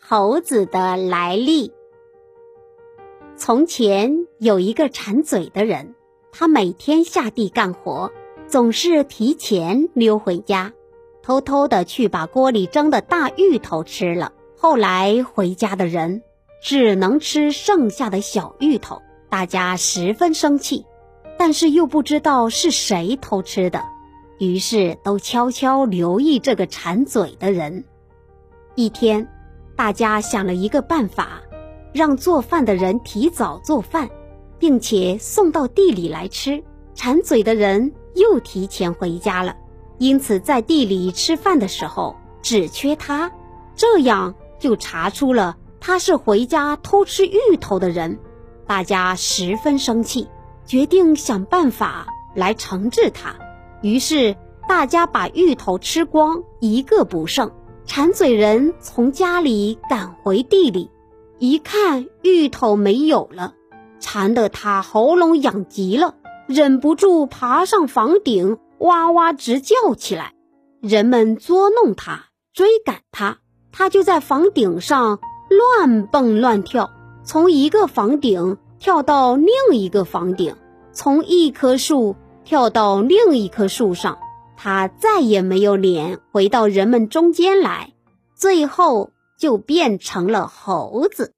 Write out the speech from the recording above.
猴子的来历。从前有一个馋嘴的人，他每天下地干活，总是提前溜回家，偷偷的去把锅里蒸的大芋头吃了。后来回家的人只能吃剩下的小芋头，大家十分生气，但是又不知道是谁偷吃的，于是都悄悄留意这个馋嘴的人。一天。大家想了一个办法，让做饭的人提早做饭，并且送到地里来吃。馋嘴的人又提前回家了，因此在地里吃饭的时候只缺他，这样就查出了他是回家偷吃芋头的人。大家十分生气，决定想办法来惩治他。于是大家把芋头吃光，一个不剩。馋嘴人从家里赶回地里，一看芋头没有了，馋得他喉咙痒极了，忍不住爬上房顶，哇哇直叫起来。人们捉弄他，追赶他，他就在房顶上乱蹦乱跳，从一个房顶跳到另一个房顶，从一棵树跳到另一棵树上。他再也没有脸回到人们中间来，最后就变成了猴子。